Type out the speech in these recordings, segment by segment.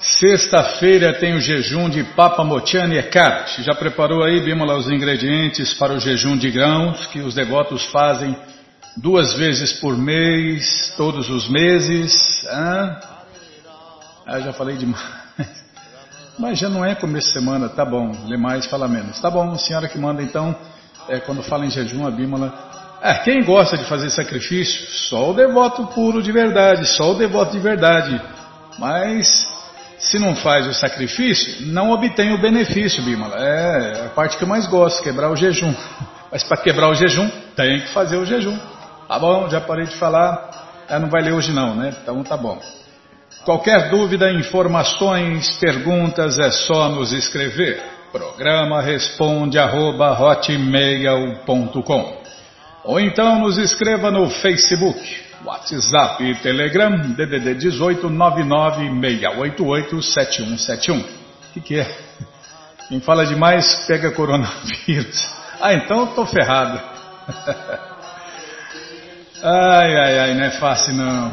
Sexta-feira tem o jejum de Papa Mochani Ekadesh. Já preparou aí, Bímola, os ingredientes para o jejum de grãos que os devotos fazem duas vezes por mês, todos os meses? Ah, já falei demais. Mas já não é começo de semana, tá bom. Lê mais, fala menos. Tá bom, senhora que manda então, é, quando fala em jejum, a Bímola. É, quem gosta de fazer sacrifício? Só o devoto puro de verdade, só o devoto de verdade. Mas se não faz o sacrifício, não obtém o benefício, Bímola. É a parte que eu mais gosto, quebrar o jejum. Mas para quebrar o jejum, tem que fazer o jejum. Tá bom, já parei de falar. É, não vai ler hoje não, né? Então tá bom. Qualquer dúvida, informações, perguntas é só nos escrever. Programa responde arroba, hotmail.com ou então nos escreva no Facebook, WhatsApp e Telegram DDD 18 996887171. O que, que é? Quem fala demais pega coronavírus. Ah, então eu tô ferrado. ai, ai, ai, não é fácil não.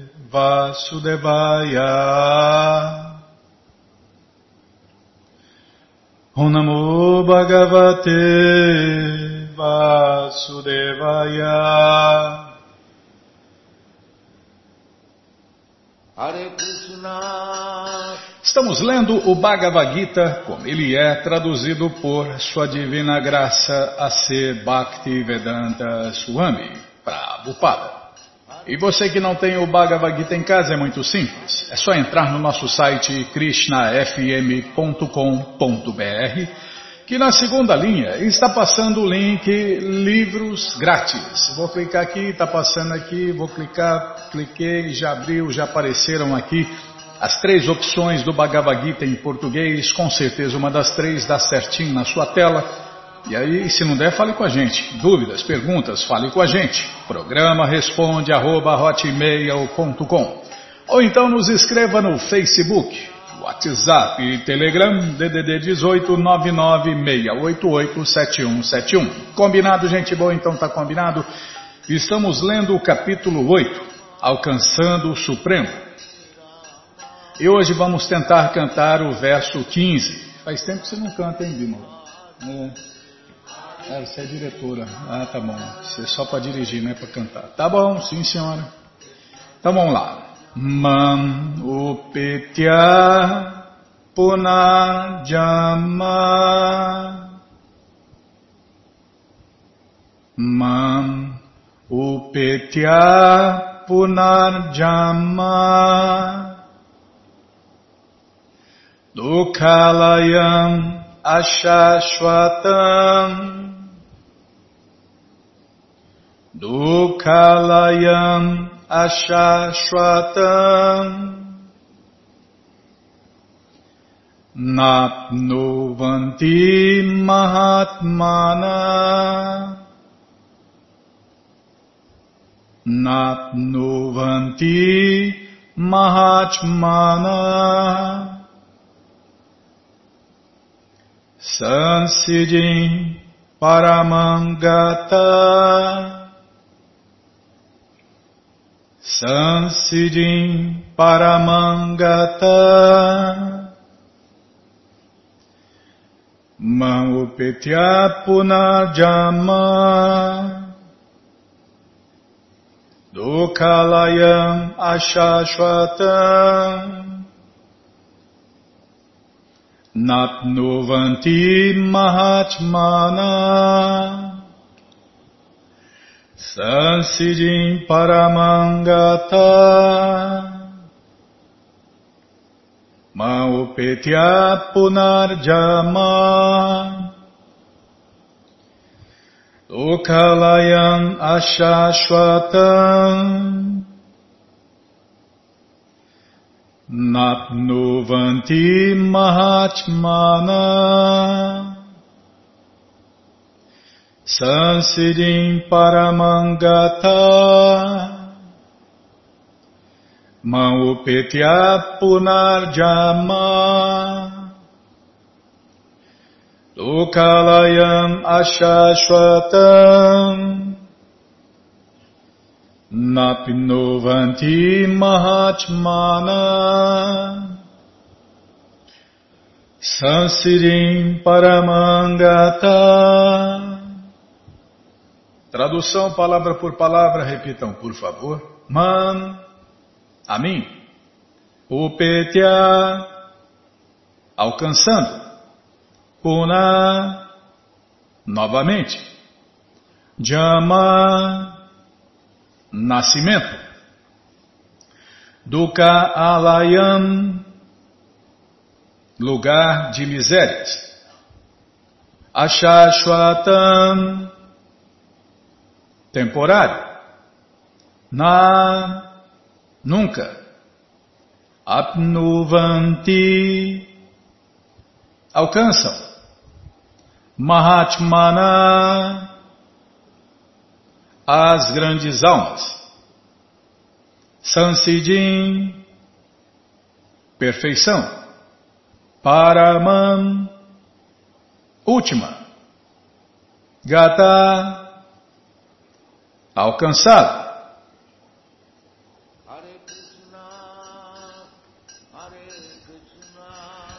Vasudevaya. O Namo Bhagavate Vasudevaya. Hare Krishna. Estamos lendo o Bhagavad Gita como ele é traduzido por Sua Divina Graça A.C. Bhaktivedanta Swami, Prabhupada. E você que não tem o Bhagavad Gita em casa é muito simples. É só entrar no nosso site krishnafm.com.br que na segunda linha está passando o link livros grátis. Vou clicar aqui, está passando aqui, vou clicar, cliquei, já abriu, já apareceram aqui as três opções do Bhagavad Gita em português. Com certeza uma das três dá certinho na sua tela. E aí, se não der, fale com a gente. Dúvidas, perguntas, fale com a gente. Programa responde arroba ou então nos escreva no Facebook WhatsApp e Telegram DDD 18 996887171. Combinado, gente boa? Então tá combinado. Estamos lendo o capítulo 8, Alcançando o Supremo. E hoje vamos tentar cantar o verso 15. Faz tempo que você não canta, hein, Bima? É. é, você é diretora. Ah, tá bom. Você é só para dirigir, não é para cantar. Tá bom, sim, senhora. Então vamos lá. Mam upetya punajama Mam upetya punarjama Dukhalayam ashashvatam Dukhalayam ashashvatam Napnuvanti Mahatmana Napnuvanti Mahatmana Sansiddhim Paramangata Sansiddhim Paramangata. Mahupetya Punajama. Dukalayam Ashashvatam Napnuvanti Mahatmana Sansidim Paramangata. Maupetya Punarjama. Lokalayam Ashashwatam. Napnuvanti Mahatmana Sansidim Paramangata. Maupetya Punarjama. Lokalayam Ashashwatam. Napinovanti Mahatmana. Sansirim Paramangata Tradução palavra por palavra, repitam por favor. Man, a mim. Upetya, alcançando. Puna, novamente. Jama, nascimento. Dukkha Alayam, lugar de misérias. Ashashwatam, temporário. Na, nunca. Apnuvanti, alcançam. Mahatmana, as grandes almas. Sansidim, perfeição. Paraman, última. Gata, alcançado.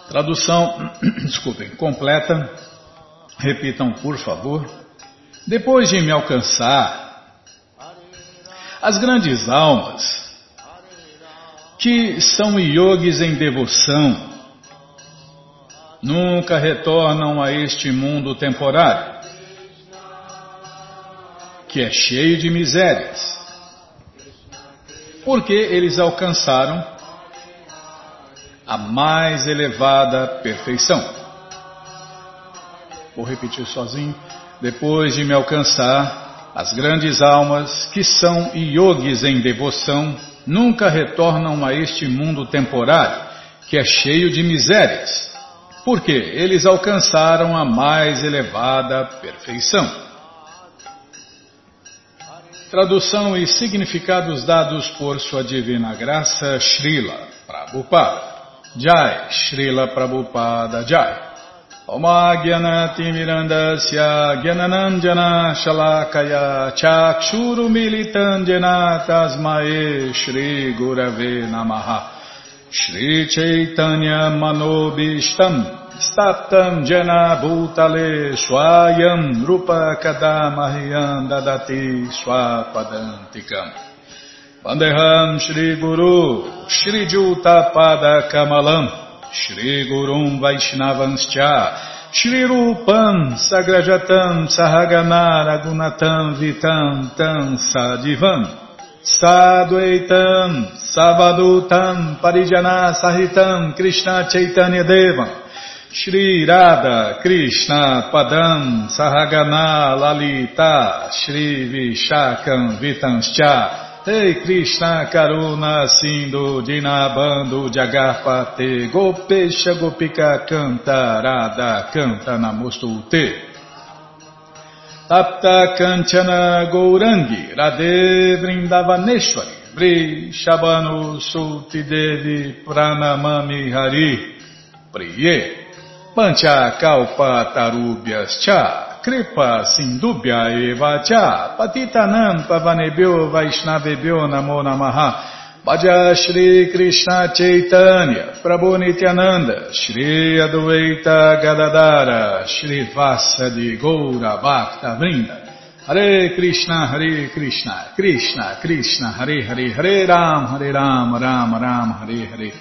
Tradução, desculpem, completa. Repitam, por favor. Depois de me alcançar, as grandes almas, que são yogis em devoção, nunca retornam a este mundo temporário, que é cheio de misérias, porque eles alcançaram a mais elevada perfeição. Vou repetir sozinho. Depois de me alcançar, as grandes almas, que são yogis em devoção, nunca retornam a este mundo temporário, que é cheio de misérias, porque eles alcançaram a mais elevada perfeição. Tradução e significados dados por Sua Divina Graça, Srila Prabhupada. Jai, Srila Prabhupada Jai. ओमाज्ञनतिमिरन्दस्य ज्ञननञ्जना शलाकया चाक्षूरुमिलितञ्जना तस्मये श्रीगुरवे नमः श्रीचैतन्यमनोभीष्टम् statam jana bhutale swayam rupa kadamahyam dadati swapadantikam. Vandeham Shri Guru Shri Juta Pada Kamalam Shri Gurum Vaishnavanscha Shri Rupam Sagrajatam Sahagana gunatam Vitam Tam Sadivam Sadvaitam Savadutam Parijana Sahitam Krishna Chaitanya Devam Shri Radha Krishna Padam Sahagana Lalita Shri Vishakam Vitanscha. Ei Krishna Karuna Sindhu Dinabando Jagarpate Gopesha Gopika Canta Radha Canta Namostute. Tapta Kanchana Gourangi Radhe Vrindavaneshwari Vri Shabano Sulti Devi Pranamami Hari Priye Pancha Kalpa Tarubhyas Cha kripa sindubhya eva cha patitanam pavanebhyo vaishnavebhyo namo namaha. Bhaja Shri Krishna Chaitanya Prabhu Nityananda Shri Adwaita Gadadara Shri Vasadi Goura Bhakta Vrinda. Hare Krishna Hare Krishna Krishna Krishna Hare Hare Hare Ram Hare Ram Ram Ram Hare Hare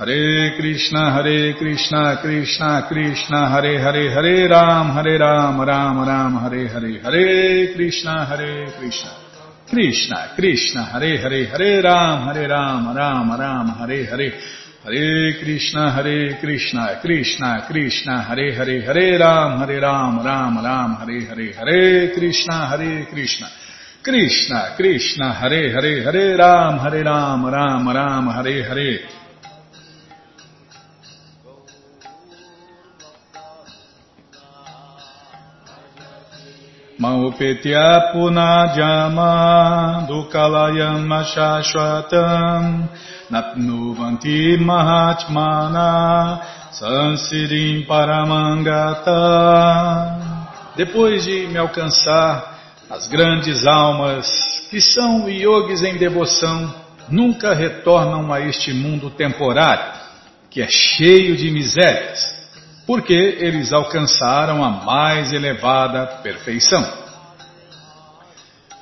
Hare Krishna, Hare Krishna, Krishna Krishna, Hare Hare, Hare Ram, Hare Ram, Ram Ram, Hare Hare, Hare Krishna, Hare Krishna, Krishna Krishna, Hare Hare, Hare Ram, Hare Ram, Ram Ram, Hare Hare, Hare Krishna, Hare Krishna, Krishna Krishna, Hare Hare, Hare Ram, Hare Ram, Ram Ram, Hare Hare, Hare Krishna, Hare Krishna, Krishna Krishna, Hare Hare, Hare Ram, Hare Ram, Ram Ram, Hare Hare, Maupetya punajama dukalayam shashvatam napnuvanti mahatmana sansirim paramangata. Depois de me alcançar, as grandes almas que são yogis em devoção nunca retornam a este mundo temporário, que é cheio de misérias porque eles alcançaram a mais elevada perfeição.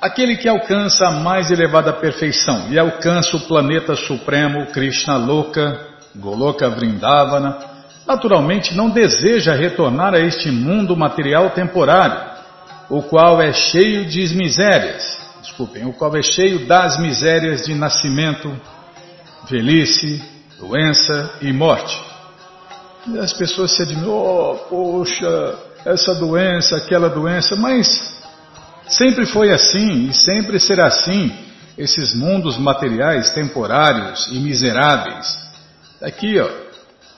Aquele que alcança a mais elevada perfeição e alcança o planeta supremo Krishna Loka, Goloka Vrindavana, naturalmente não deseja retornar a este mundo material temporário, o qual é cheio de misérias, desculpem, o qual é cheio das misérias de nascimento, velhice, doença e morte. As pessoas se admiram, oh, poxa, essa doença, aquela doença, mas sempre foi assim e sempre será assim, esses mundos materiais temporários e miseráveis. Aqui, ó,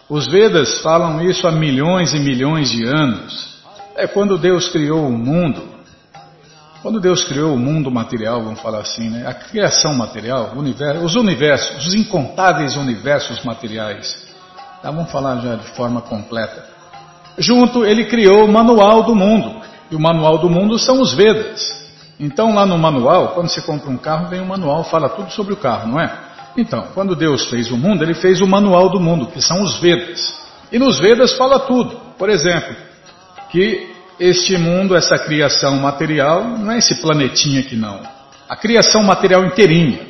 os Vedas falam isso há milhões e milhões de anos. É quando Deus criou o mundo. Quando Deus criou o mundo material, vamos falar assim, né? A criação material, universo, os universos, os incontáveis universos materiais. Tá, vamos falar já de forma completa. Junto, ele criou o manual do mundo. E o manual do mundo são os Vedas. Então, lá no manual, quando você compra um carro, vem um manual, fala tudo sobre o carro, não é? Então, quando Deus fez o mundo, ele fez o manual do mundo, que são os Vedas. E nos Vedas fala tudo. Por exemplo, que este mundo, essa criação material, não é esse planetinha aqui não. A criação material inteirinha,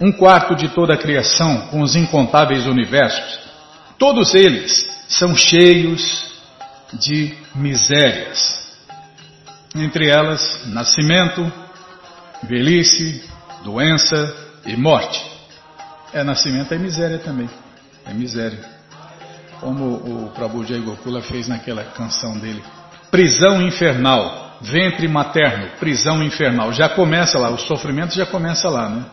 um quarto de toda a criação, com os incontáveis universos, Todos eles são cheios de misérias. Entre elas, nascimento, velhice, doença e morte. É, nascimento é miséria também. É miséria. Como o Prabhu Jai Gokula fez naquela canção dele. Prisão infernal, ventre materno, prisão infernal. Já começa lá, o sofrimento já começa lá, né?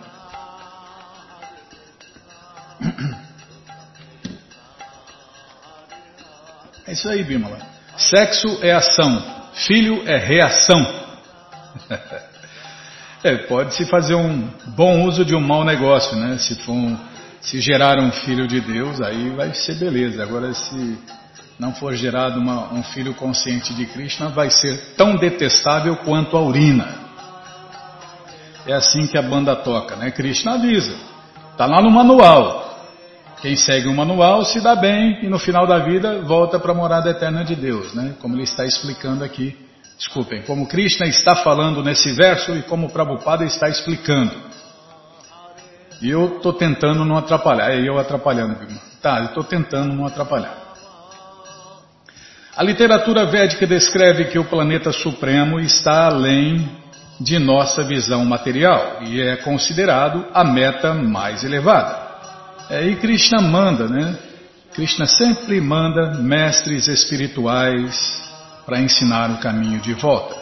É isso aí, Bímola. Sexo é ação, filho é reação. é, pode-se fazer um bom uso de um mau negócio, né? Se, for um, se gerar um filho de Deus, aí vai ser beleza. Agora, se não for gerado uma, um filho consciente de Krishna, vai ser tão detestável quanto a urina. É assim que a banda toca, né? Krishna avisa. Está lá no manual. Quem segue o manual se dá bem e no final da vida volta para a morada eterna de Deus, né? Como ele está explicando aqui. Desculpem, como Krishna está falando nesse verso e como Prabhupada está explicando. E eu estou tentando não atrapalhar. É eu atrapalhando, Tá, eu estou tentando não atrapalhar. A literatura védica descreve que o planeta supremo está além de nossa visão material e é considerado a meta mais elevada. É, e Krishna manda, né? Krishna sempre manda mestres espirituais para ensinar o caminho de volta.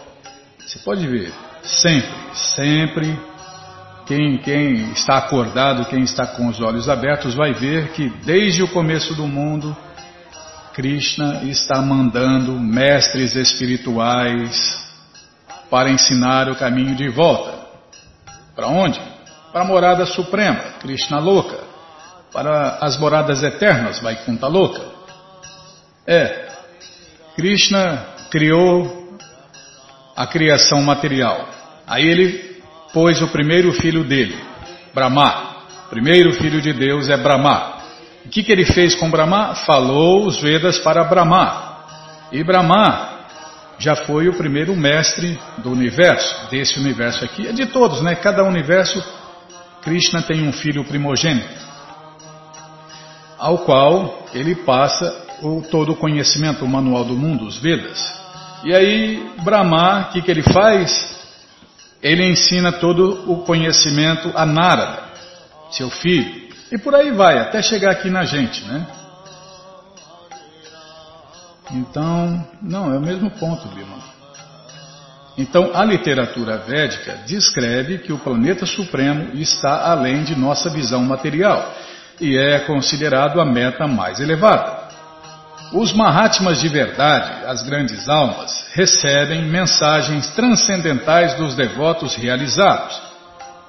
Você pode ver, sempre, sempre, quem, quem está acordado, quem está com os olhos abertos, vai ver que desde o começo do mundo, Krishna está mandando mestres espirituais para ensinar o caminho de volta. Para onde? Para a morada suprema, Krishna louca para as moradas eternas, vai conta louca. É, Krishna criou a criação material. Aí ele pôs o primeiro filho dele, Brahma. O primeiro filho de Deus é Brahma. O que, que ele fez com Brahma? Falou os Vedas para Brahma. E Brahma já foi o primeiro mestre do universo, desse universo aqui, é de todos, né? Cada universo, Krishna tem um filho primogênito. Ao qual ele passa o, todo o conhecimento, o manual do mundo, os Vedas. E aí, Brahma, o que, que ele faz? Ele ensina todo o conhecimento a Narada, seu filho. E por aí vai, até chegar aqui na gente, né? Então, não, é o mesmo ponto, Bima. Então, a literatura védica descreve que o planeta supremo está além de nossa visão material e é considerado a meta mais elevada. Os Mahatmas de verdade, as grandes almas, recebem mensagens transcendentais dos devotos realizados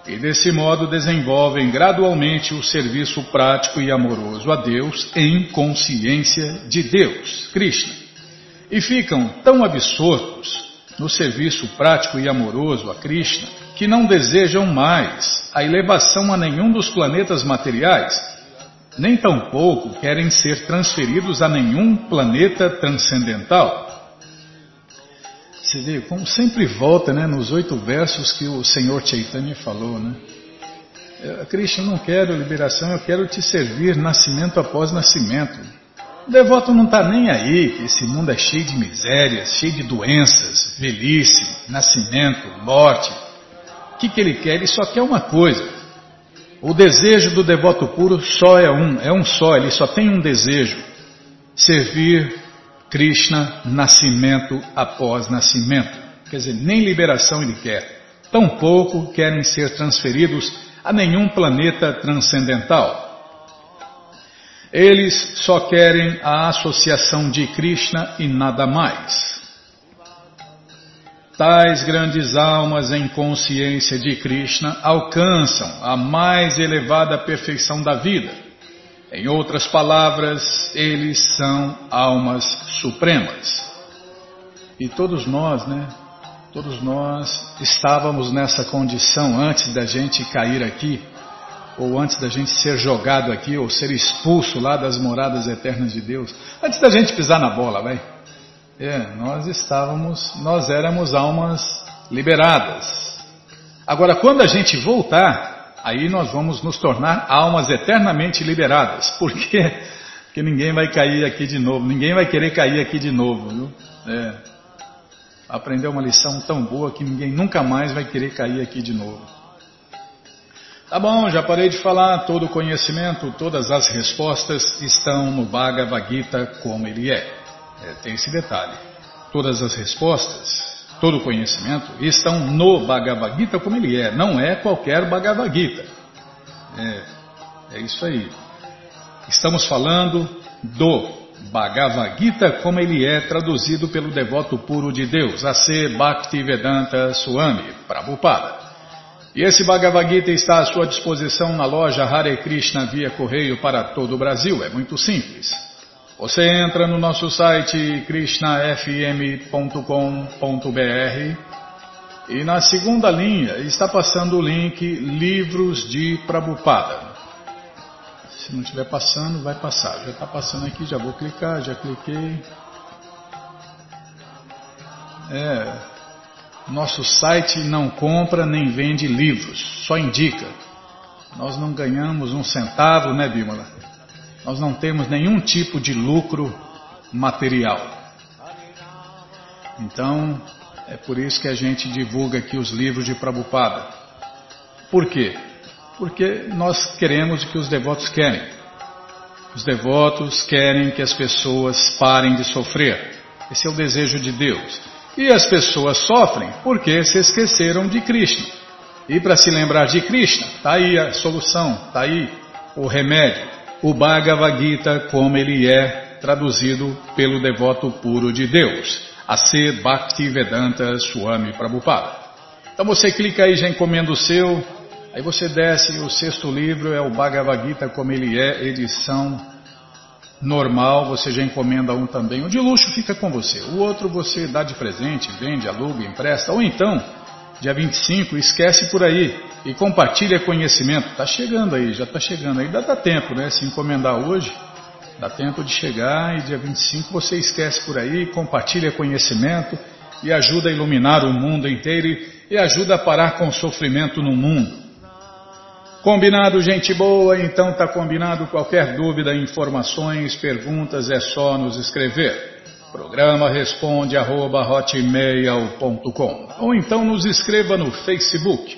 e, desse modo, desenvolvem gradualmente o serviço prático e amoroso a Deus em consciência de Deus, Krishna. E ficam tão absortos no serviço prático e amoroso a Krishna que não desejam mais a elevação a nenhum dos planetas materiais nem tampouco querem ser transferidos a nenhum planeta transcendental. Você vê como sempre volta né, nos oito versos que o Senhor Chaitanya falou, né? Krishna, eu não quero liberação, eu quero te servir nascimento após nascimento. O devoto não está nem aí, que esse mundo é cheio de misérias, cheio de doenças, velhice, nascimento, morte. O que, que ele quer? Ele só quer uma coisa: o desejo do devoto puro só é um, é um só, ele só tem um desejo: servir Krishna nascimento após nascimento. Quer dizer, nem liberação ele quer. Tampouco querem ser transferidos a nenhum planeta transcendental. Eles só querem a associação de Krishna e nada mais. Tais grandes almas em consciência de Krishna alcançam a mais elevada perfeição da vida. Em outras palavras, eles são almas supremas. E todos nós, né? Todos nós estávamos nessa condição antes da gente cair aqui, ou antes da gente ser jogado aqui, ou ser expulso lá das moradas eternas de Deus. Antes da gente pisar na bola, vai. É, nós estávamos, nós éramos almas liberadas. Agora, quando a gente voltar, aí nós vamos nos tornar almas eternamente liberadas. Por quê? Porque ninguém vai cair aqui de novo, ninguém vai querer cair aqui de novo, viu? É. Aprendeu uma lição tão boa que ninguém nunca mais vai querer cair aqui de novo. Tá bom, já parei de falar. Todo o conhecimento, todas as respostas estão no Bhagavad Gita como ele é. É, tem esse detalhe. Todas as respostas, todo o conhecimento estão no Bhagavad Gita como ele é, não é qualquer Bhagavad Gita. É, é isso aí. Estamos falando do Bhagavad Gita como ele é traduzido pelo devoto puro de Deus, A.C. Bhaktivedanta Swami Prabhupada. E esse Bhagavad Gita está à sua disposição na loja Hare Krishna via correio para todo o Brasil. É muito simples. Você entra no nosso site krishnafm.com.br e na segunda linha está passando o link Livros de Prabupada. Se não estiver passando, vai passar. Já está passando aqui, já vou clicar, já cliquei. É, nosso site não compra nem vende livros, só indica. Nós não ganhamos um centavo, né, Bímola? Nós não temos nenhum tipo de lucro material. Então, é por isso que a gente divulga aqui os livros de Prabhupada. Por quê? Porque nós queremos o que os devotos querem. Os devotos querem que as pessoas parem de sofrer. Esse é o desejo de Deus. E as pessoas sofrem porque se esqueceram de Krishna. E para se lembrar de Krishna, está aí a solução, está aí o remédio o Bhagavad Gita como ele é traduzido pelo devoto puro de Deus, a ser Bhaktivedanta Swami Prabhupada. Então você clica aí, já encomenda o seu, aí você desce, o sexto livro é o Bhagavad Gita como ele é, edição normal, você já encomenda um também. O de luxo fica com você, o outro você dá de presente, vende, aluga, empresta, ou então dia 25, esquece por aí e compartilha conhecimento. Está chegando aí, já está chegando aí. Dá, dá tempo, né? Se encomendar hoje, dá tempo de chegar e dia 25 você esquece por aí, compartilha conhecimento e ajuda a iluminar o mundo inteiro e, e ajuda a parar com o sofrimento no mundo. Combinado, gente boa? Então tá combinado. Qualquer dúvida, informações, perguntas, é só nos escrever. Programa responde arroba, ou então nos escreva no Facebook,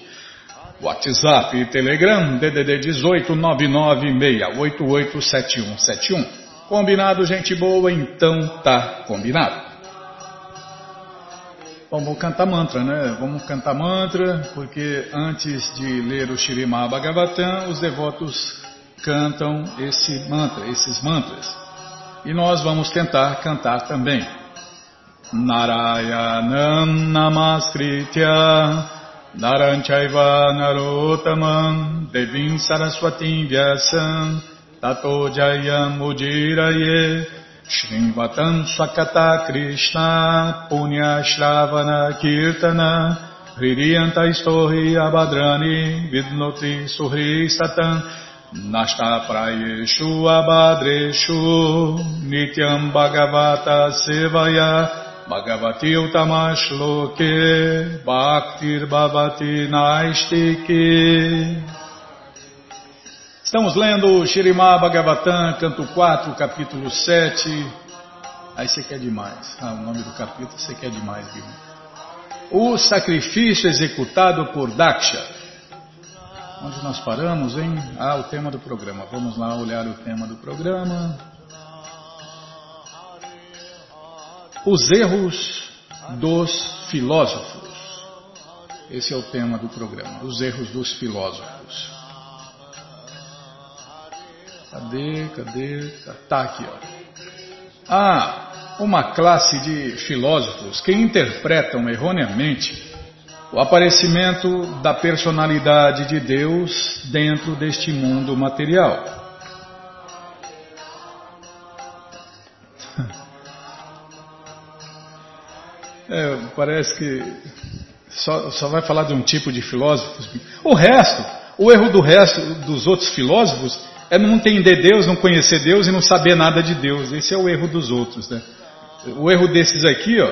WhatsApp e Telegram DDD 18 996887171. Combinado, gente boa? Então tá combinado. Bom, vamos cantar mantra, né? Vamos cantar mantra, porque antes de ler o Shirimá Bhagavatam, os devotos cantam esse mantra, esses mantras. E nós vamos tentar cantar também. Narayanam Namaskritya Naranchaiva Narotamam Devim Saraswatim Vyasam Tato Jayam Ujiraye Shrivatam Swakata Krishna Punya Shravana Kirtana Hridiyanta Istori Abhadrani Vidnoti Suhri Satan Nasta Prayeshu Abhadreshu Nityam Bhagavata Sevaya Bhagavati Utamash Loke Bhaktir Bhavati Naistike Estamos lendo Shirimá Bhagavatam, canto 4, capítulo 7. Aí você quer demais. Ah, o nome do capítulo você quer demais, viu? O sacrifício executado por Daksha. Onde nós paramos, hein? Ah, o tema do programa. Vamos lá olhar o tema do programa. Os erros dos filósofos. Esse é o tema do programa. Os erros dos filósofos. Cadê, cadê? Tá aqui, ó. Ah, uma classe de filósofos que interpretam erroneamente o aparecimento da personalidade de Deus dentro deste mundo material. É, parece que só, só vai falar de um tipo de filósofos. O resto, o erro do resto dos outros filósofos é não entender Deus, não conhecer Deus e não saber nada de Deus. Esse é o erro dos outros. Né? O erro desses aqui, ó,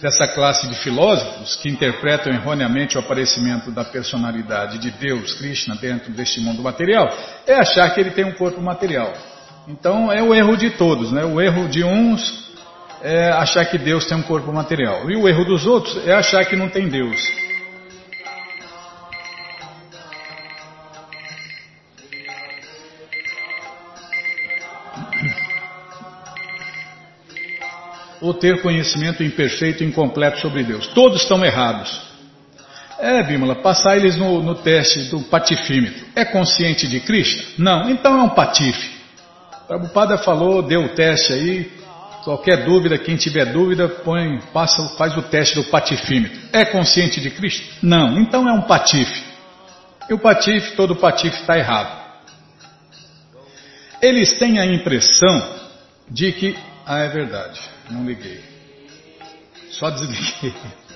dessa classe de filósofos que interpretam erroneamente o aparecimento da personalidade de Deus, Krishna, dentro deste mundo material, é achar que ele tem um corpo material. Então é o erro de todos, né? O erro de uns é achar que Deus tem um corpo material. E o erro dos outros é achar que não tem Deus. Ou ter conhecimento imperfeito e incompleto sobre Deus. Todos estão errados. É, Bímola, passar eles no, no teste do patifímetro. É consciente de Krishna? Não, então é um patife. Prabhupada falou, deu o teste aí. Qualquer dúvida, quem tiver dúvida, põe, passa, faz o teste do patifímetro. É consciente de Krishna? Não, então é um patife. E o patife, todo patife está errado. Eles têm a impressão de que. Ah, é verdade. Não liguei. Só desliguei.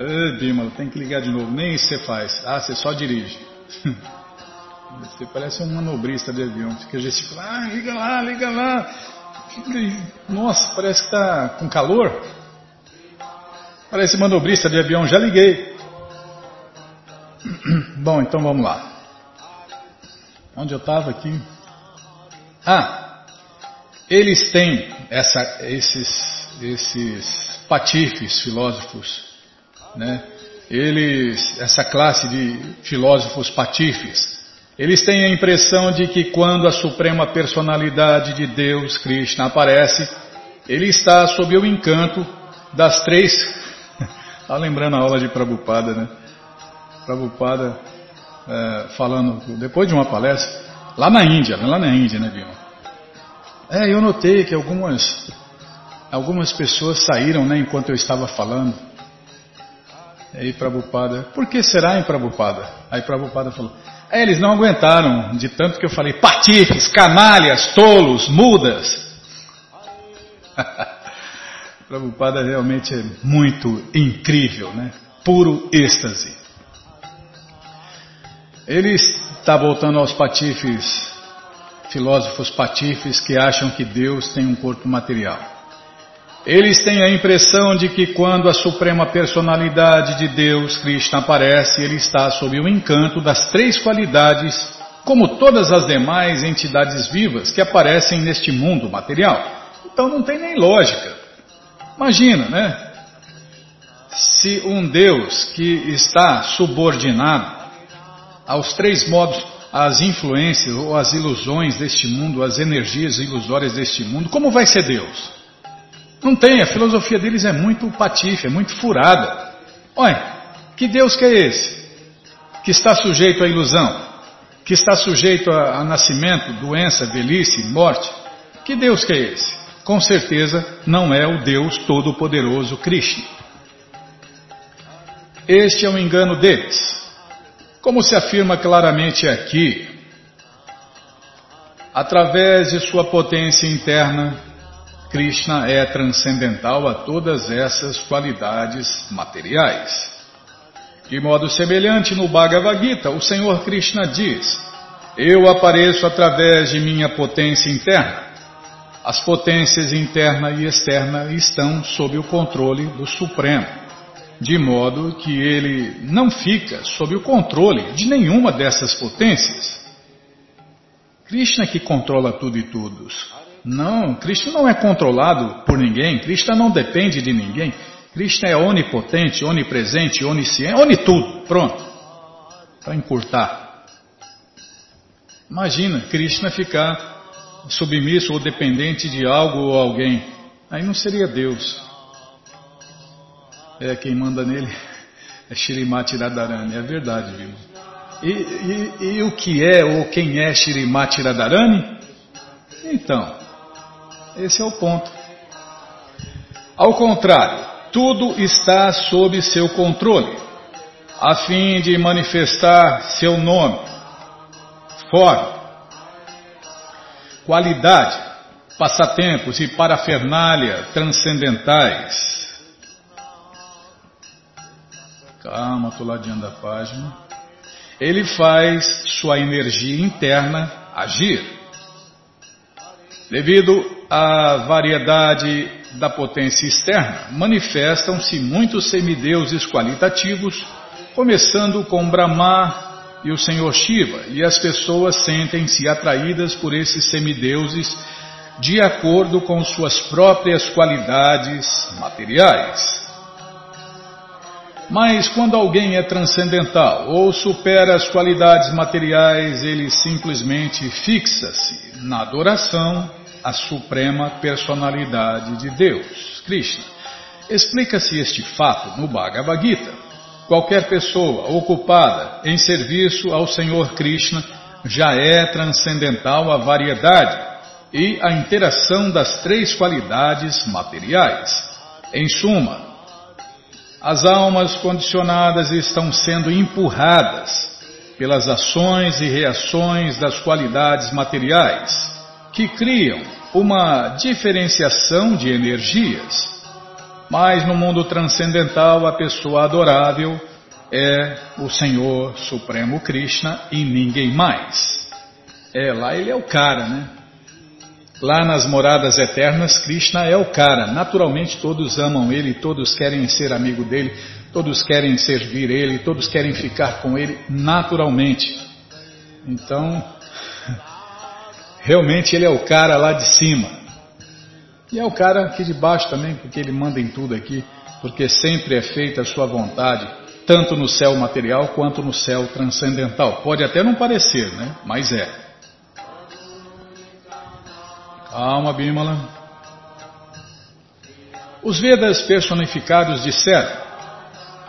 Ah, tem que ligar de novo. Nem isso você faz. Ah, você só dirige. Você parece um manobrista de avião. Fica gesticulando. Ah, liga lá, liga lá. Nossa, parece que está com calor. Parece manobrista de avião. Já liguei. Bom, então vamos lá. Onde eu estava aqui? Ah, eles têm essa, esses, esses patifes filósofos, né? Eles, essa classe de filósofos patifes, eles têm a impressão de que quando a suprema personalidade de Deus, Krishna, aparece, ele está sob o encanto das três. Está lembrando a aula de Prabhupada, né? Prabhupada é, falando, depois de uma palestra, lá na Índia, lá na Índia, né, Vilma? É, eu notei que algumas, algumas pessoas saíram né, enquanto eu estava falando. Aí Prabhupada, por que será em Prabhupada? Aí Prabhupada falou, é, eles não aguentaram de tanto que eu falei, patifes, canalhas, tolos, mudas. Prabhupada realmente é muito incrível, né? Puro êxtase. Ele está voltando aos patifes filósofos patifes que acham que Deus tem um corpo material. Eles têm a impressão de que quando a Suprema Personalidade de Deus, Krishna, aparece, ele está sob o encanto das três qualidades, como todas as demais entidades vivas que aparecem neste mundo material. Então não tem nem lógica. Imagina, né? Se um Deus que está subordinado aos três modos, às influências ou às ilusões deste mundo, às energias ilusórias deste mundo, como vai ser Deus? Não tem, a filosofia deles é muito patife, é muito furada. Olha, que Deus que é esse? Que está sujeito à ilusão, que está sujeito a, a nascimento, doença, velhice, morte. Que Deus que é esse? Com certeza não é o Deus Todo-Poderoso Krishna. Este é o um engano deles. Como se afirma claramente aqui, através de sua potência interna, Krishna é transcendental a todas essas qualidades materiais. De modo semelhante, no Bhagavad Gita, o Senhor Krishna diz: Eu apareço através de minha potência interna. As potências interna e externa estão sob o controle do Supremo, de modo que ele não fica sob o controle de nenhuma dessas potências. Krishna que controla tudo e todos. Não, Krishna não é controlado por ninguém, Krishna não depende de ninguém. Krishna é onipotente, onipresente, onisciente, onitudo. Pronto. Para encurtar. Imagina Krishna ficar submisso ou dependente de algo ou alguém. Aí não seria Deus. É quem manda nele é Shirimati Radharani. É verdade, viu? E, e, e, o que é ou quem é Shirimati Radharani? Então, esse é o ponto. Ao contrário, tudo está sob seu controle, a fim de manifestar seu nome, forma, qualidade, passatempos e parafernália transcendentais. Calma, estou ladeando a página. Ele faz sua energia interna agir. Devido à variedade da potência externa, manifestam-se muitos semideuses qualitativos, começando com Brahma e o Senhor Shiva, e as pessoas sentem-se atraídas por esses semideuses de acordo com suas próprias qualidades materiais. Mas quando alguém é transcendental ou supera as qualidades materiais, ele simplesmente fixa-se na adoração à suprema personalidade de Deus, Krishna. Explica-se este fato no Bhagavad Gita. Qualquer pessoa ocupada em serviço ao Senhor Krishna já é transcendental à variedade e à interação das três qualidades materiais. Em suma, as almas condicionadas estão sendo empurradas pelas ações e reações das qualidades materiais, que criam uma diferenciação de energias. Mas no mundo transcendental, a pessoa adorável é o Senhor Supremo Krishna e ninguém mais. É, lá ele é o cara, né? Lá nas moradas eternas, Krishna é o cara. Naturalmente todos amam ele, todos querem ser amigo dele, todos querem servir ele, todos querem ficar com ele naturalmente. Então, realmente ele é o cara lá de cima. E é o cara aqui de baixo também, porque ele manda em tudo aqui, porque sempre é feita a sua vontade, tanto no céu material quanto no céu transcendental. Pode até não parecer, né? Mas é. Calma, Bimala. Os Vedas personificados disseram: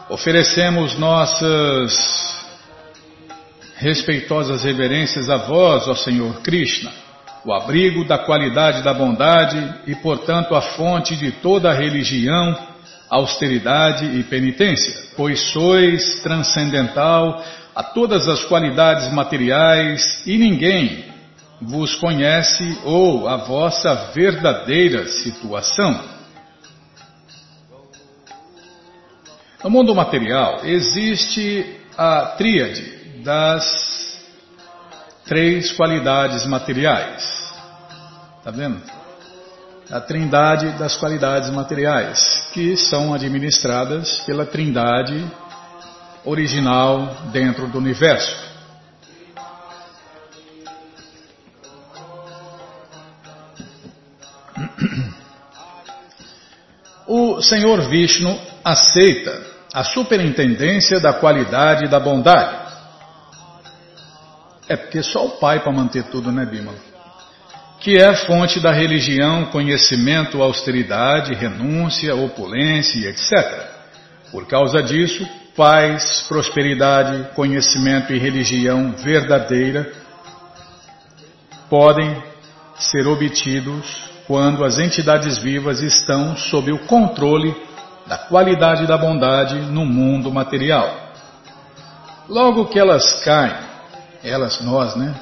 oferecemos nossas respeitosas reverências a vós, ó Senhor Krishna, o abrigo da qualidade da bondade e, portanto, a fonte de toda a religião, austeridade e penitência, pois sois transcendental a todas as qualidades materiais e ninguém vos conhece ou a vossa verdadeira situação. No mundo material existe a tríade das três qualidades materiais. Está vendo? a trindade das qualidades materiais, que são administradas pela trindade original dentro do universo. O Senhor Vishnu aceita a superintendência da qualidade da bondade. É porque só o Pai para manter tudo, né, Bima? Que é fonte da religião, conhecimento, austeridade, renúncia, opulência, etc. Por causa disso, paz, prosperidade, conhecimento e religião verdadeira podem ser obtidos quando as entidades vivas estão sob o controle da qualidade da bondade no mundo material. Logo que elas caem, elas, nós, né?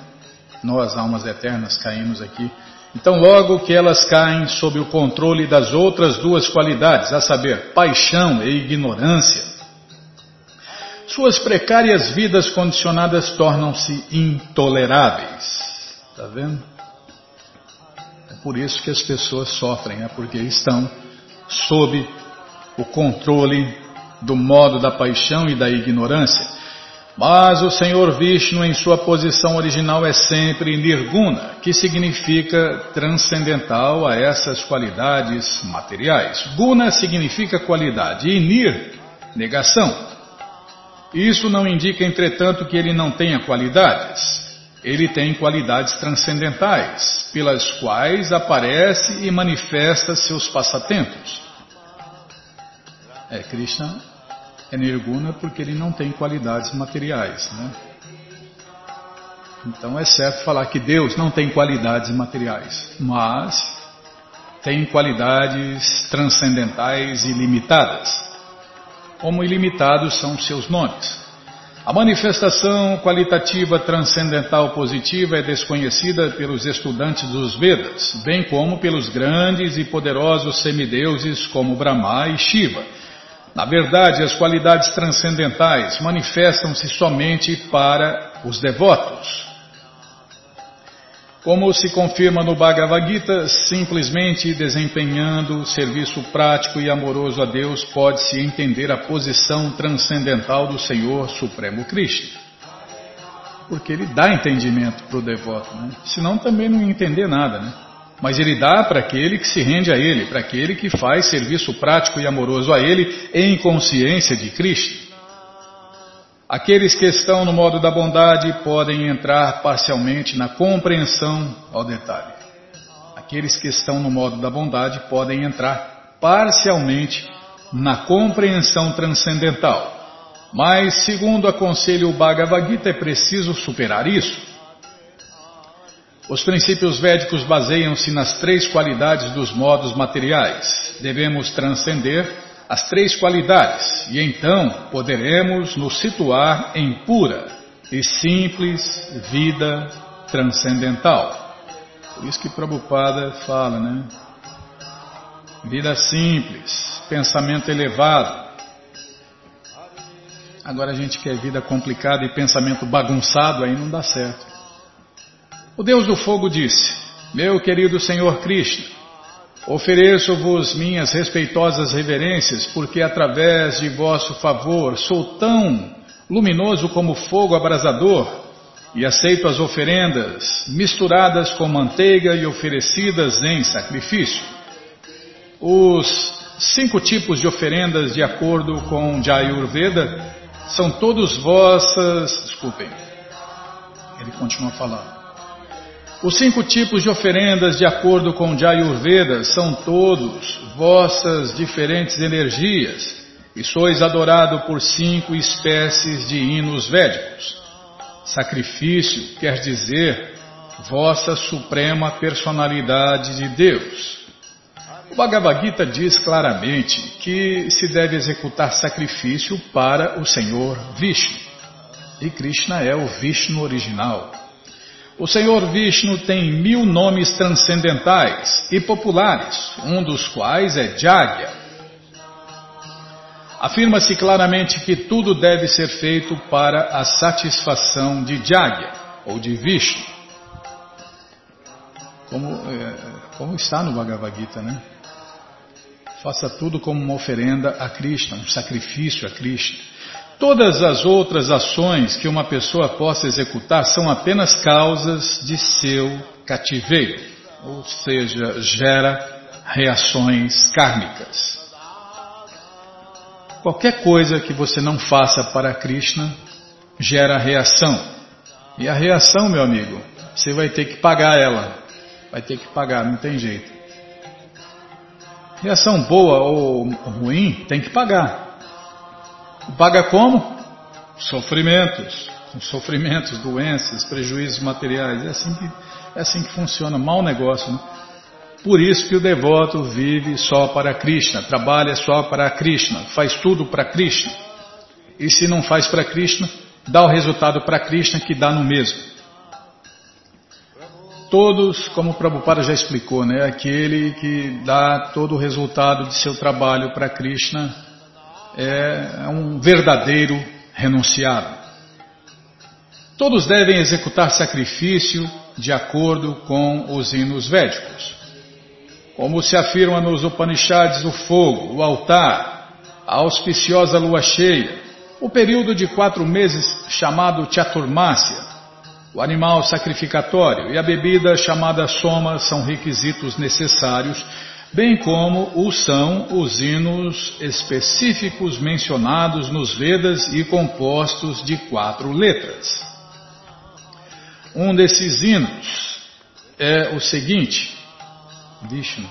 Nós, almas eternas, caímos aqui. Então, logo que elas caem sob o controle das outras duas qualidades, a saber, paixão e ignorância, suas precárias vidas condicionadas tornam-se intoleráveis. Está vendo? Por isso que as pessoas sofrem, é porque estão sob o controle do modo da paixão e da ignorância. Mas o Senhor Vishnu, em sua posição original, é sempre Nirguna, que significa transcendental a essas qualidades materiais. Guna significa qualidade e Nir, negação. Isso não indica, entretanto, que ele não tenha qualidades ele tem qualidades transcendentais, pelas quais aparece e manifesta seus passatempos. É, Krishna é Nirguna porque ele não tem qualidades materiais, né? Então é certo falar que Deus não tem qualidades materiais, mas tem qualidades transcendentais ilimitadas. Como ilimitados são seus nomes. A manifestação qualitativa transcendental positiva é desconhecida pelos estudantes dos Vedas, bem como pelos grandes e poderosos semideuses como Brahma e Shiva. Na verdade, as qualidades transcendentais manifestam-se somente para os devotos. Como se confirma no Bhagavad Gita, simplesmente desempenhando serviço prático e amoroso a Deus pode-se entender a posição transcendental do Senhor Supremo Krishna. Porque ele dá entendimento para o devoto, né? senão também não entender nada. Né? Mas ele dá para aquele que se rende a ele, para aquele que faz serviço prático e amoroso a ele em consciência de Krishna. Aqueles que estão no modo da bondade podem entrar parcialmente na compreensão ao detalhe. Aqueles que estão no modo da bondade podem entrar parcialmente na compreensão transcendental. Mas, segundo aconselha o Bhagavad Gita, é preciso superar isso. Os princípios védicos baseiam-se nas três qualidades dos modos materiais. Devemos transcender as três qualidades e então poderemos nos situar em pura e simples vida transcendental. Por isso que Prabhupada fala, né? Vida simples, pensamento elevado. Agora a gente quer vida complicada e pensamento bagunçado, aí não dá certo. O Deus do Fogo disse: Meu querido Senhor Krishna, Ofereço-vos minhas respeitosas reverências, porque através de vosso favor sou tão luminoso como fogo abrasador e aceito as oferendas misturadas com manteiga e oferecidas em sacrifício. Os cinco tipos de oferendas, de acordo com Jayurveda, são todos vossas. Desculpem, ele continua falando. Os cinco tipos de oferendas, de acordo com Jayurveda, são todos vossas diferentes energias, e sois adorado por cinco espécies de hinos védicos. Sacrifício quer dizer vossa suprema personalidade de Deus. O Bhagavad Gita diz claramente que se deve executar sacrifício para o Senhor Vishnu. E Krishna é o Vishnu original. O Senhor Vishnu tem mil nomes transcendentais e populares, um dos quais é Jagya. Afirma-se claramente que tudo deve ser feito para a satisfação de Jagya, ou de Vishnu. Como, é, Como está no Bhagavad Gita, né? Faça tudo como uma oferenda a Krishna, um sacrifício a Krishna. Todas as outras ações que uma pessoa possa executar são apenas causas de seu cativeiro, ou seja, gera reações kármicas. Qualquer coisa que você não faça para Krishna gera reação. E a reação, meu amigo, você vai ter que pagar ela. Vai ter que pagar, não tem jeito. Reação boa ou ruim, tem que pagar. Paga como? Sofrimentos. Sofrimentos, doenças, prejuízos materiais. É assim que, é assim que funciona. Mal negócio, né? Por isso que o devoto vive só para Krishna, trabalha só para Krishna, faz tudo para Krishna. E se não faz para Krishna, dá o resultado para Krishna que dá no mesmo. Todos, como o Prabhupada já explicou, né, aquele que dá todo o resultado de seu trabalho para Krishna é um verdadeiro renunciado. Todos devem executar sacrifício de acordo com os hinos védicos. Como se afirma nos Upanishads, o fogo, o altar, a auspiciosa lua cheia, o período de quatro meses chamado Chaturmasya, o animal sacrificatório e a bebida chamada soma são requisitos necessários, bem como o são os hinos específicos mencionados nos Vedas e compostos de quatro letras. Um desses hinos é o seguinte: Vishnu.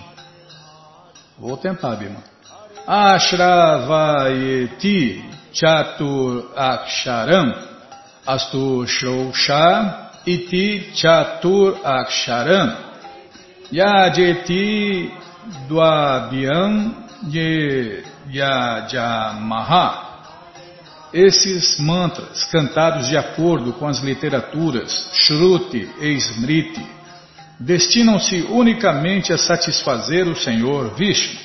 Vou tentar, Bima. Ashravayeti chatur aksharam astu shosha iti chatur aksharam yajeti ye yajamaha esses mantras, cantados de acordo com as literaturas Shruti e Smriti, destinam-se unicamente a satisfazer o Senhor Vishnu.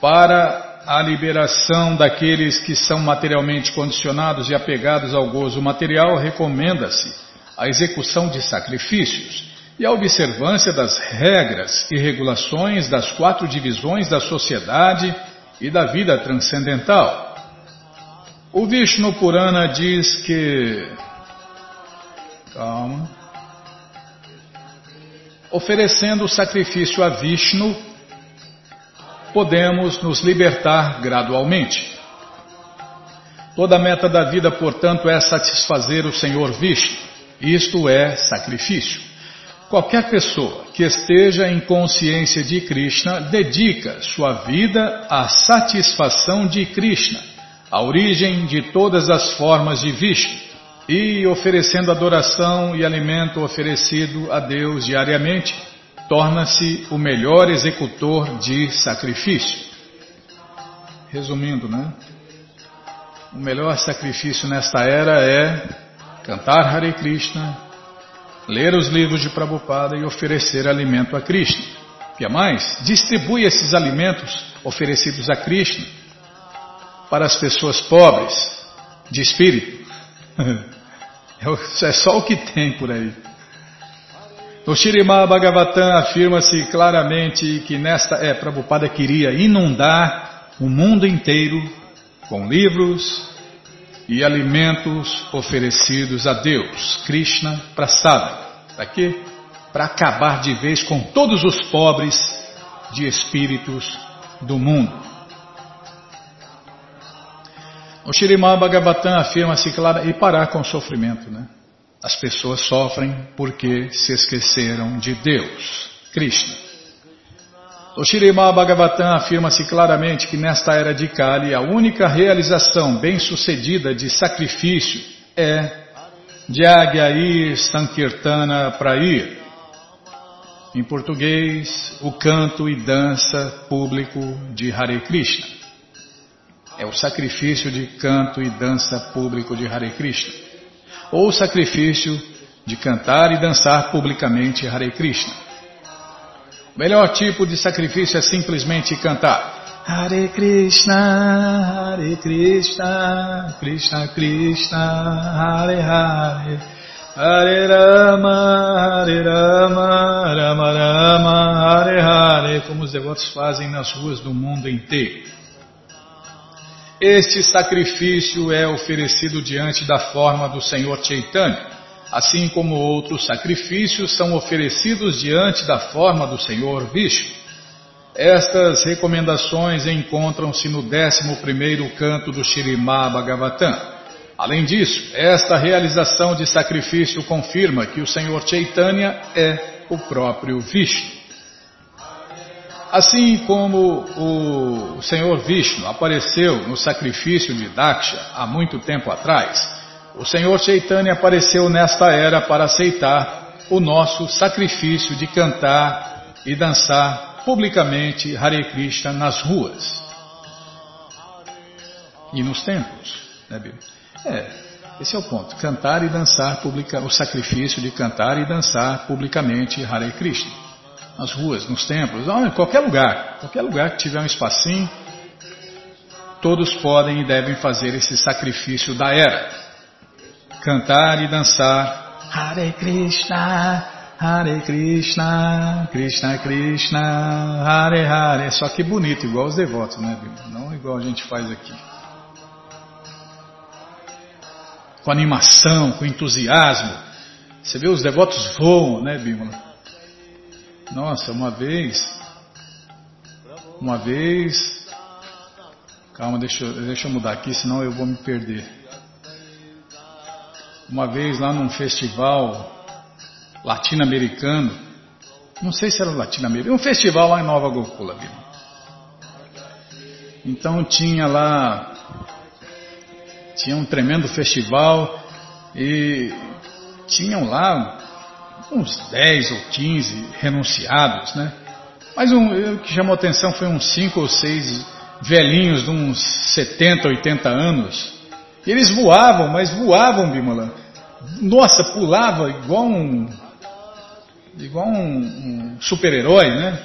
Para a liberação daqueles que são materialmente condicionados e apegados ao gozo material, recomenda-se a execução de sacrifícios e a observância das regras e regulações das quatro divisões da sociedade e da vida transcendental. O Vishnu Purana diz que. Calma oferecendo o sacrifício a Vishnu, podemos nos libertar gradualmente. Toda a meta da vida, portanto, é satisfazer o Senhor Vishnu. Isto é sacrifício. Qualquer pessoa que esteja em consciência de Krishna dedica sua vida à satisfação de Krishna, a origem de todas as formas de Vishnu e oferecendo adoração e alimento oferecido a Deus diariamente, torna-se o melhor executor de sacrifício. Resumindo, né? O melhor sacrifício nesta era é cantar Hare Krishna, ler os livros de Prabhupada e oferecer alimento a Krishna. E a mais, distribui esses alimentos oferecidos a Krishna para as pessoas pobres de espírito. É, é só o que tem por aí. No Shirimá Bhagavatam afirma-se claramente que nesta é, Prabhupada queria inundar o mundo inteiro com livros e alimentos oferecidos a Deus, Krishna Prasada. Para quê? Para acabar de vez com todos os pobres de espíritos do mundo. O Shirimá Bhagavatam afirma-se claro e parar com o sofrimento, né? As pessoas sofrem porque se esqueceram de Deus, Krishna. O Shirimá Bhagavatam afirma-se claramente que nesta era de Kali a única realização bem-sucedida de sacrifício é Jagyair Sankirtana Prair. Em português, o canto e dança público de Hare Krishna é o sacrifício de canto e dança público de Hare Krishna, ou o sacrifício de cantar e dançar publicamente Hare Krishna. O melhor tipo de sacrifício é simplesmente cantar. Hare Krishna, Hare Krishna, Krishna Krishna, Hare Hare, Hare Rama, Hare Rama, Rama Rama, Hare Hare, como os devotos fazem nas ruas do mundo inteiro. Este sacrifício é oferecido diante da forma do Senhor Chaitanya, assim como outros sacrifícios são oferecidos diante da forma do Senhor Vishnu. Estas recomendações encontram-se no 11 canto do Shirimá Bhagavatam. Além disso, esta realização de sacrifício confirma que o Senhor Chaitanya é o próprio Vishnu. Assim como o Senhor Vishnu apareceu no sacrifício de Daksha há muito tempo atrás, o Senhor Chaitanya apareceu nesta era para aceitar o nosso sacrifício de cantar e dançar publicamente Hare Krishna nas ruas e nos templos. Né, é, esse é o ponto. Cantar e dançar publica, o sacrifício de cantar e dançar publicamente Hare Krishna. Nas ruas, nos templos, em qualquer lugar, qualquer lugar que tiver um espacinho, todos podem e devem fazer esse sacrifício da era. Cantar e dançar Hare Krishna, Hare Krishna, Krishna Krishna, Hare Hare. Só que bonito, igual os devotos, né? Não igual a gente faz aqui. com animação, com entusiasmo. Você vê os devotos voam, né, Bímola? Nossa, uma vez, uma vez, calma, deixa, deixa eu mudar aqui, senão eu vou me perder. Uma vez lá num festival latino-americano, não sei se era latino-americano, um festival lá em Nova Gokula, Bímola. Então tinha lá tinha um tremendo festival e tinham lá uns 10 ou 15 renunciados, né? Mas um, o que chamou atenção foi uns 5 ou 6 velhinhos de uns 70, 80 anos. Eles voavam, mas voavam, Bimala. Nossa, pulava igual um igual um, um super-herói, né?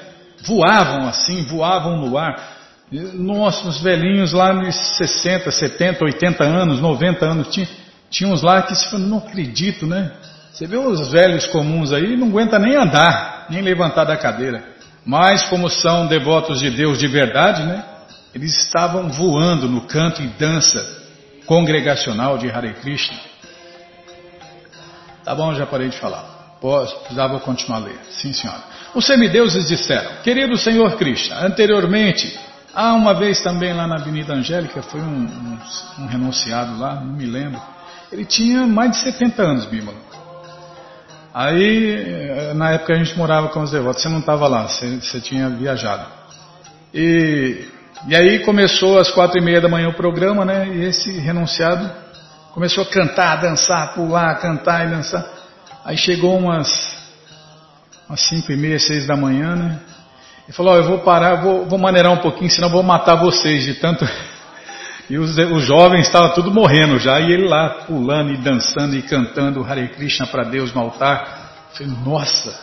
Voavam assim, voavam no ar. Nossos velhinhos lá de 60, 70, 80 anos, 90 anos, tinha, tinha uns lá que se não acredito, né? Você vê os velhos comuns aí, não aguenta nem andar, nem levantar da cadeira. Mas como são devotos de Deus de verdade, né? Eles estavam voando no canto e dança congregacional de Hare Krishna. Tá bom, já parei de falar. Posso, precisava continuar a ler. Sim, senhora. Os semideuses disseram, querido Senhor Krishna, anteriormente ah, uma vez também lá na Avenida Angélica, foi um, um, um renunciado lá, não me lembro. Ele tinha mais de 70 anos, Bímola. Aí, na época a gente morava com os devotos, você não estava lá, você, você, tinha viajado. E, e aí começou às quatro e meia da manhã o programa, né? E esse renunciado começou a cantar, dançar, pular, cantar e dançar. Aí chegou umas, umas cinco e meia, seis da manhã, né? Ele falou: oh, Eu vou parar, vou, vou maneirar um pouquinho, senão vou matar vocês de tanto. E os, os jovens estavam tudo morrendo já, e ele lá pulando e dançando e cantando Hare Krishna para Deus no altar. Falei: Nossa,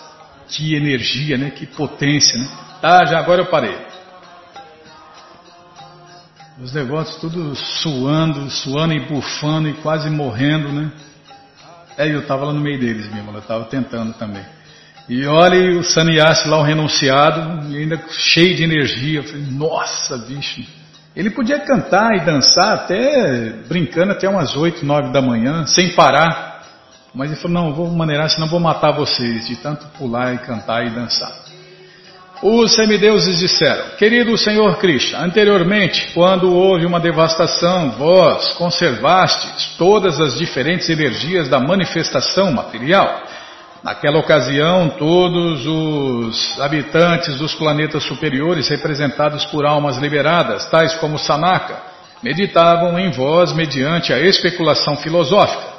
que energia, né? Que potência, né? Tá, já agora eu parei. Os devotos tudo suando, suando e bufando e quase morrendo, né? É, eu estava lá no meio deles mesmo, eu estava tentando também. E olha o sannyasi lá, o renunciado, ainda cheio de energia. Eu falei, nossa, bicho. Ele podia cantar e dançar até, brincando até umas 8, 9 da manhã, sem parar. Mas ele falou, não, vou maneirar, senão vou matar vocês, de tanto pular e cantar e dançar. Os semideuses disseram, querido Senhor Krishna, anteriormente, quando houve uma devastação, vós conservastes todas as diferentes energias da manifestação material Naquela ocasião, todos os habitantes dos planetas superiores, representados por almas liberadas, tais como Sanaka, meditavam em vós mediante a especulação filosófica.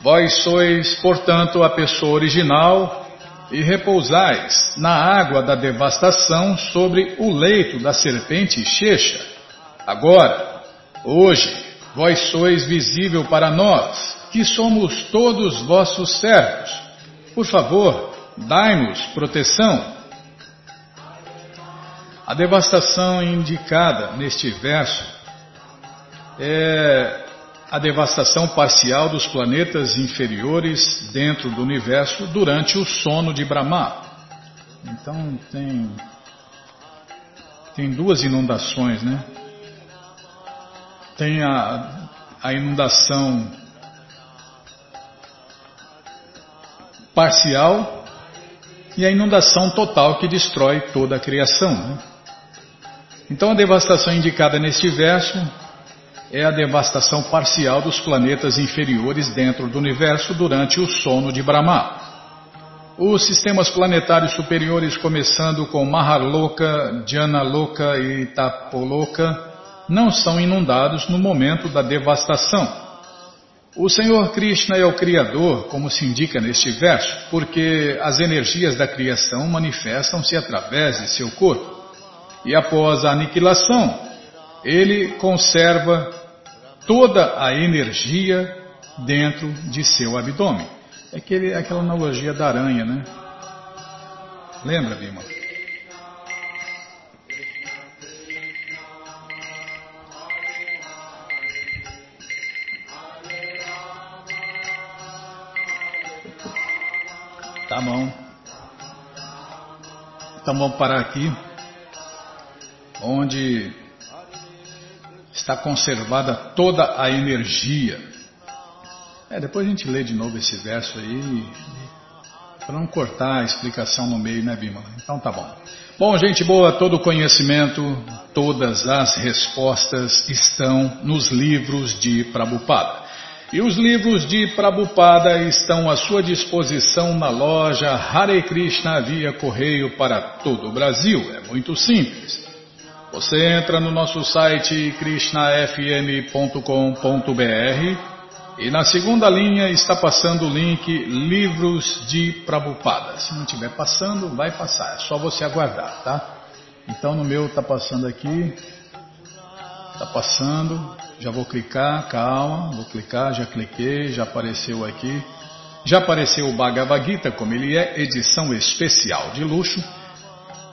Vós sois, portanto, a pessoa original e repousais na água da devastação sobre o leito da serpente Checha. Agora, hoje, vós sois visível para nós, que somos todos vossos servos por favor, dai-nos proteção. A devastação indicada neste verso é a devastação parcial dos planetas inferiores dentro do universo durante o sono de Brahma. Então tem tem duas inundações, né? Tem a, a inundação parcial e a inundação total que destrói toda a criação. Né? Então a devastação indicada neste verso é a devastação parcial dos planetas inferiores dentro do universo durante o sono de Brahma. Os sistemas planetários superiores, começando com Mahaloka, Janaloka e Tapoloka, não são inundados no momento da devastação. O Senhor Krishna é o Criador, como se indica neste verso, porque as energias da criação manifestam-se através de seu corpo. E após a aniquilação, ele conserva toda a energia dentro de seu abdômen. É aquele, aquela analogia da aranha, né? Lembra, Bima? Tá bom. Então vamos parar aqui, onde está conservada toda a energia. É, depois a gente lê de novo esse verso aí, para não cortar a explicação no meio, né, Bima? Então tá bom. Bom, gente boa, todo o conhecimento, todas as respostas estão nos livros de Prabhupada. E os livros de Prabhupada estão à sua disposição na loja Hare Krishna via correio para todo o Brasil. É muito simples. Você entra no nosso site krishnafm.com.br e na segunda linha está passando o link Livros de Prabhupada. Se não estiver passando, vai passar, é só você aguardar, tá? Então no meu está passando aqui, está passando, já vou clicar, calma, vou clicar, já cliquei, já apareceu aqui. Já apareceu o Bhagavad Gita, como ele é, edição especial de luxo.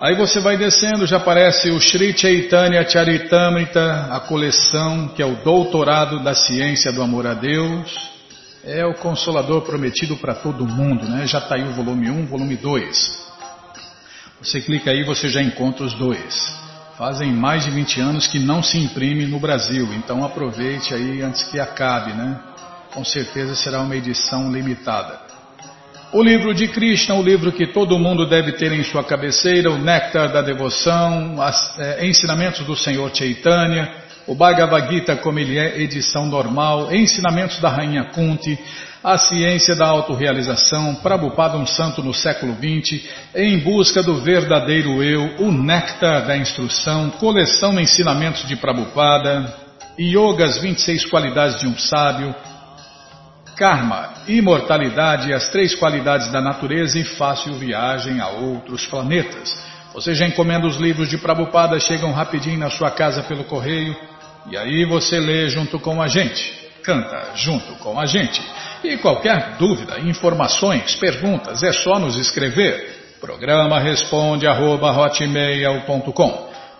Aí você vai descendo, já aparece o Sri Chaitanya Charitamrita, a coleção que é o doutorado da ciência do amor a Deus. É o consolador prometido para todo mundo, né? Já está aí o volume 1, volume 2. Você clica aí, você já encontra os dois. Fazem mais de 20 anos que não se imprime no Brasil, então aproveite aí antes que acabe, né? Com certeza será uma edição limitada. O livro de Krishna, o livro que todo mundo deve ter em sua cabeceira, o Néctar da Devoção, os é, Ensinamentos do Senhor Chaitanya, o Bhagavad Gita como ele é, edição normal, Ensinamentos da Rainha Kunti, a Ciência da Autorealização, Prabhupada um Santo no século XX, Em Busca do Verdadeiro Eu, o Néctar da Instrução, Coleção Ensinamentos de Prabhupada, Yoga, as 26 Qualidades de um Sábio, karma, imortalidade, as três qualidades da natureza e fácil viagem a outros planetas. Você já encomenda os livros de Prabhupada, chegam rapidinho na sua casa pelo correio e aí você lê junto com a gente, canta junto com a gente. E qualquer dúvida, informações, perguntas, é só nos escrever. Programa responde arroba,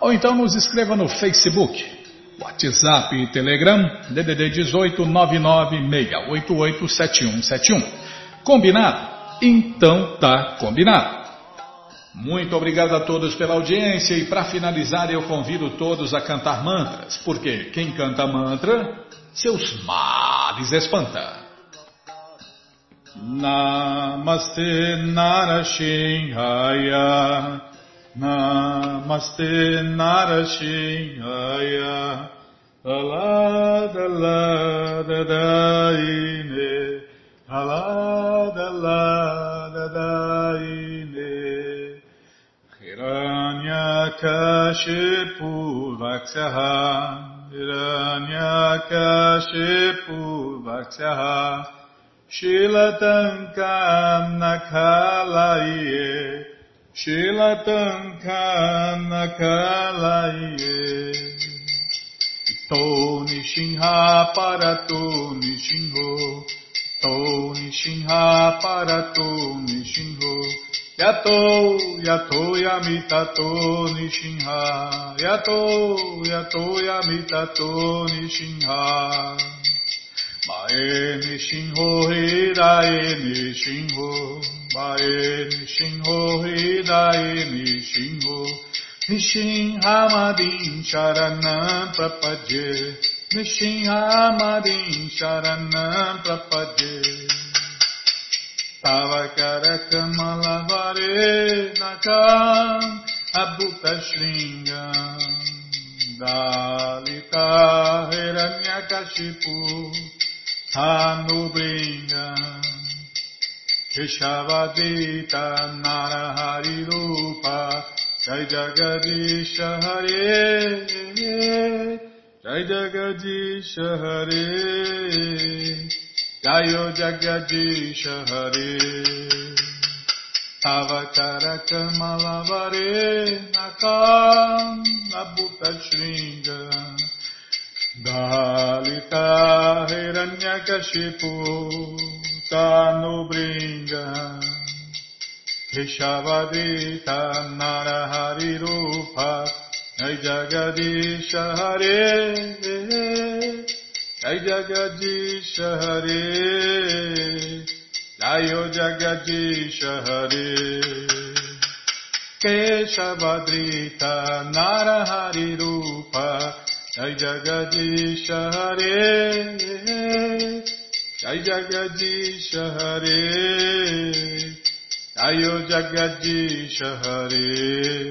ou então nos escreva no Facebook WhatsApp e Telegram, DDD 18 996887171. Combinado? Então tá combinado. Muito obrigado a todos pela audiência e para finalizar eu convido todos a cantar mantras, porque quem canta mantra, seus males espanta. Namaste Narashinhaya Namaste Narashinhaya Alada lada daine Alada lada daine Hiranyakashipu Vaksyaha Hiranyakashipu Vaksyaha Shilatankam Nakalaye Shilatankanakalaye. To Nishinha para to Nishinho To Nishinha para tô Nishinho Yato, yato, yamita to Nishinha Yato, yato, yamita to Nishinha Mae Nishinho, Hirae Nishinho Bae Nishinho Hidae Nishinho Nishinhamadin Sharanam Prapadye Nishinhamadin Sharanam Prapadye Tavakarakamalavare Nakam Abhuta Shringam Dalita Hiranyakashipu Hanubringa Keshavadita Narahari Rupa Jai Jagadish Hare Jai Jagadish Hare Jai Jagadish Hare Tavakara Kamalavare Nakam Nabuta Shringa Dalita Hiranyakashipu Dalita Hiranyakashipu Tanubringa Keshavadita Narahari Rupa Jai Jagadisha Hare Jai Jagadish Hare Jayo Jagadish Hare Keshavadrita Narahari Rupa Jai Jagadish Hare Jai Jagadish Hare Jayo Jagadish Hare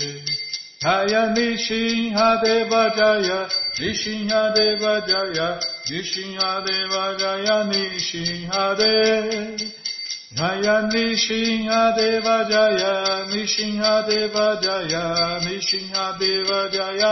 Jaya Nishinha Deva Jaya Nishinha Deva Jaya Nishinha Deva Jaya Nishinha Deva Jaya Nishinha Deva Jaya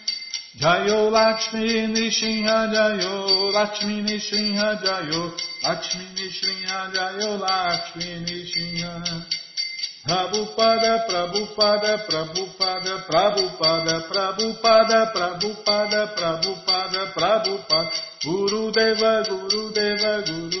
Lakshmi Nishinha Jayo, Lakshmi Nishinha Jayo, Lakshmi Nishinha Jayo, Lakshmi Nishinha. Prabhupada, Prabhupada, Prabhupada, Prabhupada, Prabhupada, Prabhupada, Prabhupada, Prabhupada, Guru Deva, Guru Deva, Guru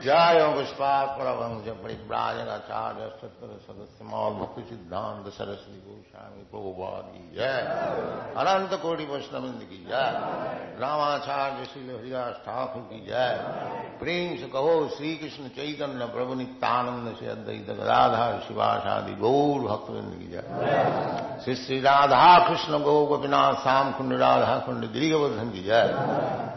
जय पुष्पात परमहंस परिव्राजन आचार्य सत्तर सदस्य मौल भक्ति सिद्धांत सरस्वती गोस्वामी प्रभुपाद की जय अनंत कोटि वैष्णविंद की जय रामाचार्य श्री हरिदास ठाकुर की जय प्रेम से कहो श्री कृष्ण चैतन्य प्रभु नित्यानंद से अद्वैत गदाधर शिवासादि गौर भक्तविंद की जय श्री श्री राधा कृष्ण गौ गोपीनाथ श्याम कुंड राधा कुंड गिरिवर्धन की जय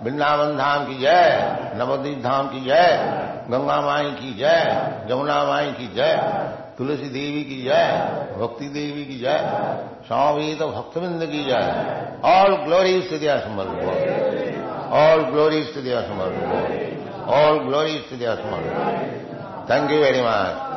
वृंदावन धाम की जय नवदीप धाम की जय گنگا مائی کی جے، جمنا مائی کی جے، تلسی دیوی کی جائے بھکتی دیوی کی جائے سوامی تو بھکت بند کی جائے۔ آل گلوری استدیا دیا سمر آل گلوری استدیا سمر آل گلوریز استدیا دیا سمر تھینک یو ویری مچ